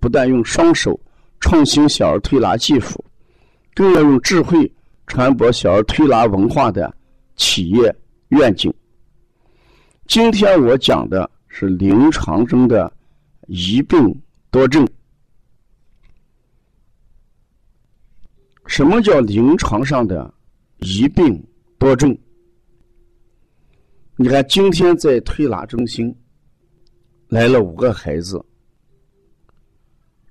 不但用双手创新小儿推拿技术，更要用智慧传播小儿推拿文化的企业愿景。今天我讲的是临床中的一病多症。什么叫临床上的一病多症？你看，今天在推拿中心来了五个孩子。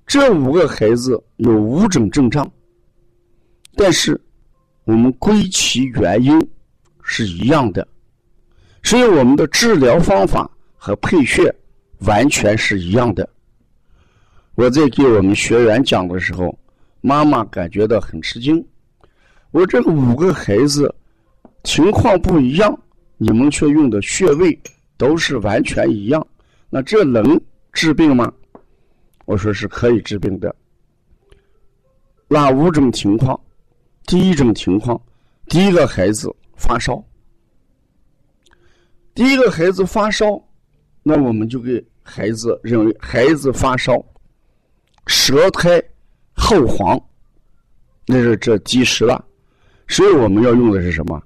这五个孩子有五种症状，但是我们归其原因是一样的，所以我们的治疗方法和配穴完全是一样的。我在给我们学员讲的时候，妈妈感觉到很吃惊。我这个五个孩子情况不一样，你们却用的穴位都是完全一样，那这能治病吗？我说是可以治病的。哪五种情况？第一种情况，第一个孩子发烧。第一个孩子发烧，那我们就给孩子认为孩子发烧，舌苔厚黄，那是这积食了，所以我们要用的是什么？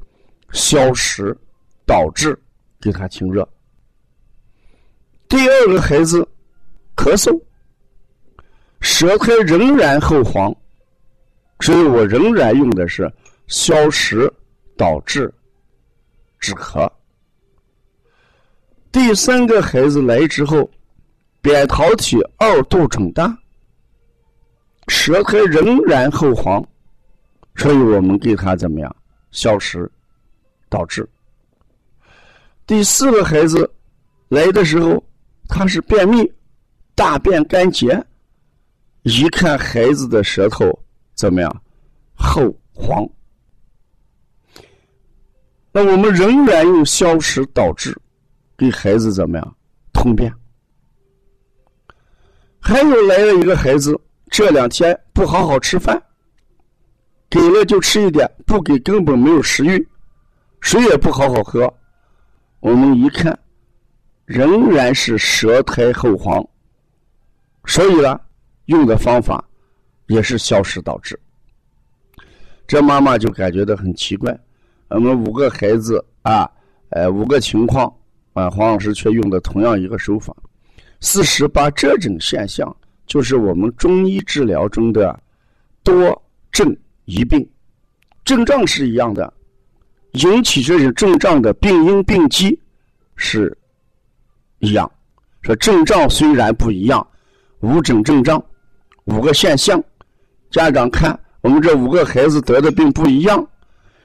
消食导滞，给他清热。第二个孩子咳嗽。舌苔仍然厚黄，所以我仍然用的是消食导滞止咳。第三个孩子来之后，扁桃体二度肿大，舌苔仍然厚黄，所以我们给他怎么样消食导滞。第四个孩子来的时候，他是便秘，大便干结。一看孩子的舌头怎么样，厚黄，那我们仍然用消食导滞给孩子怎么样通便。还有来了一个孩子，这两天不好好吃饭，给了就吃一点，不给根本没有食欲，水也不好好喝。我们一看，仍然是舌苔厚黄，所以呢。用的方法也是消食导致。这妈妈就感觉到很奇怪，我们五个孩子啊，呃，五个情况啊，黄老师却用的同样一个手法。事实把这种现象，就是我们中医治疗中的多症一病，症状是一样的，引起这种症状的病因病机是一样。说症状虽然不一样，无症症状。五个现象，家长看我们这五个孩子得的病不一样。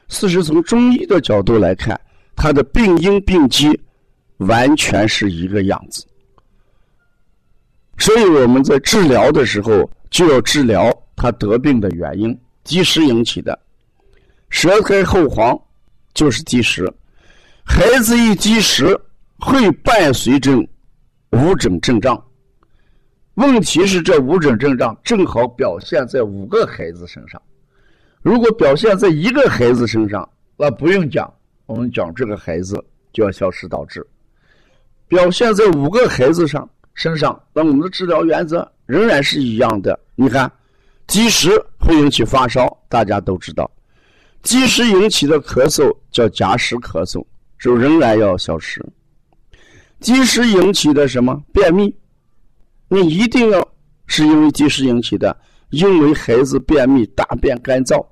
事实从中医的角度来看，他的病因病机完全是一个样子。所以我们在治疗的时候就要治疗他得病的原因，积食引起的。舌苔厚黄就是积食，孩子一积食会伴随着五种症状。问题是这五种症状正好表现在五个孩子身上，如果表现在一个孩子身上，那不用讲，我们讲这个孩子就要消失导致；表现在五个孩子上身上，那我们的治疗原则仍然是一样的。你看，积食会引起发烧，大家都知道；积食引起的咳嗽叫夹食咳嗽，就仍然要消失；积食引起的什么？便秘？你一定要是因为积食引起的，因为孩子便秘、大便干燥，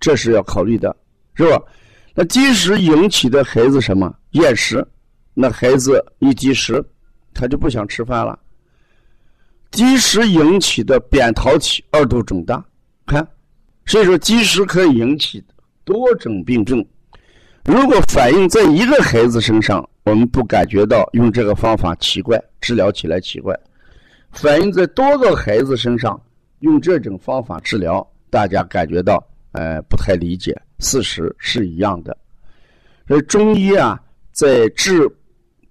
这是要考虑的，是吧？那积食引起的孩子什么厌食？那孩子一积食，他就不想吃饭了。积食引起的扁桃体二度肿大，看，所以说积食可以引起多种病症。如果反映在一个孩子身上，我们不感觉到用这个方法奇怪，治疗起来奇怪；反映在多个孩子身上，用这种方法治疗，大家感觉到呃不太理解。事实是一样的。所以中医啊，在治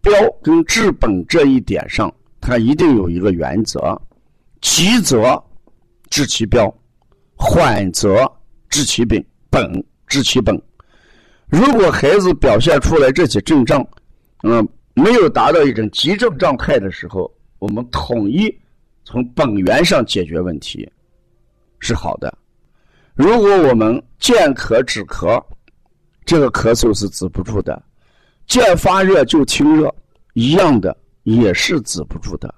标跟治本这一点上，它一定有一个原则：急则治其标，缓则治其病，本治其本。如果孩子表现出来这些症状，嗯，没有达到一种急症状态的时候，我们统一从本源上解决问题是好的。如果我们见咳止咳，这个咳嗽是止不住的；见发热就清热，一样的也是止不住的。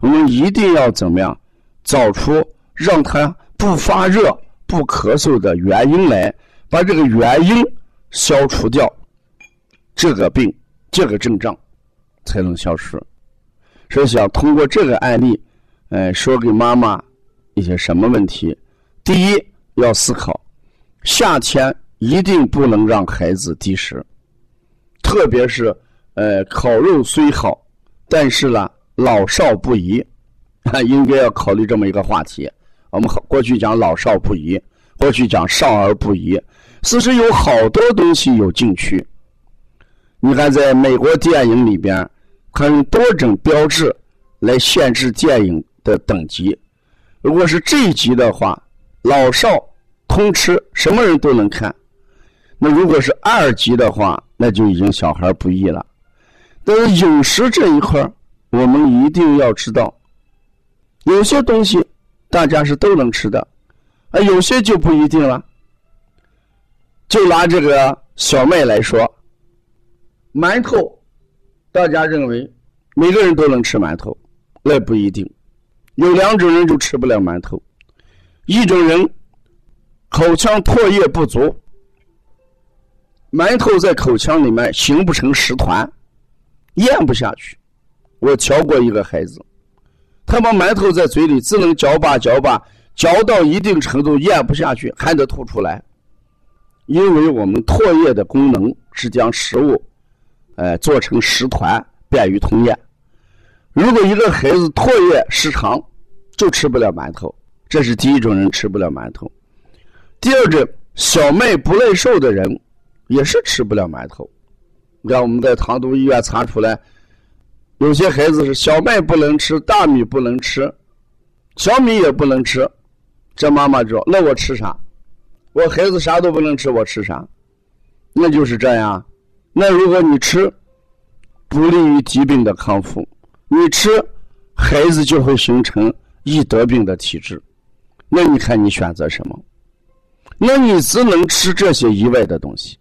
我们一定要怎么样找出让他不发热、不咳嗽的原因来，把这个原因。消除掉这个病，这个症状才能消失。所以想通过这个案例，呃，说给妈妈一些什么问题？第一，要思考夏天一定不能让孩子积食，特别是呃，烤肉虽好，但是呢，老少不宜，应该要考虑这么一个话题。我们过去讲老少不宜，过去讲少儿不宜。其实有好多东西有禁区。你看，在美国电影里边，很多种标志来限制电影的等级。如果是这一级的话，老少通吃，什么人都能看。那如果是二级的话，那就已经小孩不宜了。但是饮食这一块我们一定要知道，有些东西大家是都能吃的，啊，有些就不一定了。就拿这个小麦来说，馒头，大家认为每个人都能吃馒头，那不一定。有两种人就吃不了馒头，一种人口腔唾液不足，馒头在口腔里面形不成食团，咽不下去。我瞧过一个孩子，他把馒头在嘴里只能嚼吧嚼吧，嚼到一定程度咽不下去，还得吐出来。因为我们唾液的功能是将食物，呃，做成食团，便于吞咽。如果一个孩子唾液失常，就吃不了馒头。这是第一种人吃不了馒头。第二种，小麦不耐受的人，也是吃不了馒头。你看我们在唐都医院查出来，有些孩子是小麦不能吃，大米不能吃，小米也不能吃。这妈妈知道，那我吃啥？我孩子啥都不能吃，我吃啥？那就是这样。那如果你吃，不利于疾病的康复。你吃，孩子就会形成易得病的体质。那你看你选择什么？那你只能吃这些以外的东西。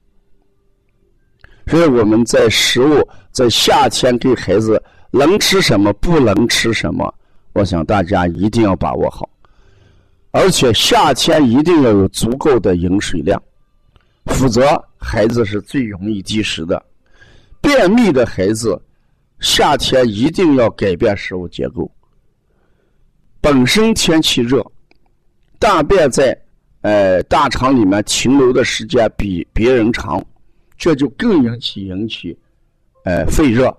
所以我们在食物在夏天给孩子能吃什么，不能吃什么，我想大家一定要把握好。而且夏天一定要有足够的饮水量，否则孩子是最容易积食的。便秘的孩子，夏天一定要改变食物结构。本身天气热，大便在呃大肠里面停留的时间比别人长，这就更引起引起呃肺热，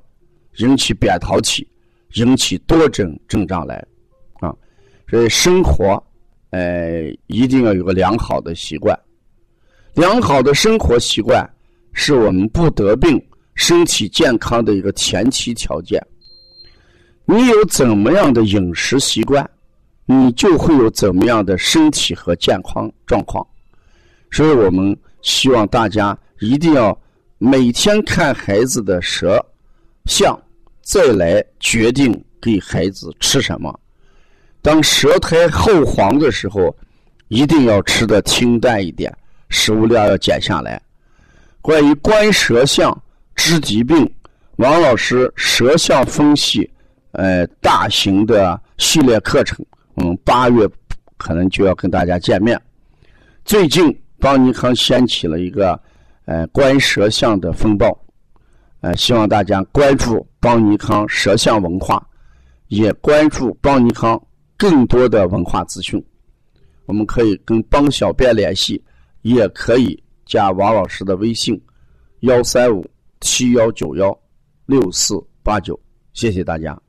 引起扁桃体，引起多种症状来啊。所以生活。呃，一定要有个良好的习惯，良好的生活习惯是我们不得病、身体健康的一个前提条件。你有怎么样的饮食习惯，你就会有怎么样的身体和健康状况。所以我们希望大家一定要每天看孩子的舌象，再来决定给孩子吃什么。当舌苔厚黄的时候，一定要吃的清淡一点，食物量要减下来。关于观舌象知疾病，王老师舌象分析，呃，大型的系列课程，嗯，八月可能就要跟大家见面。最近邦尼康掀起了一个呃观舌象的风暴，呃，希望大家关注邦尼康舌象文化，也关注邦尼康更多的文化资讯。我们可以跟邦小编联系，也可以加王老师的微信：幺三五七幺九幺六四八九。谢谢大家。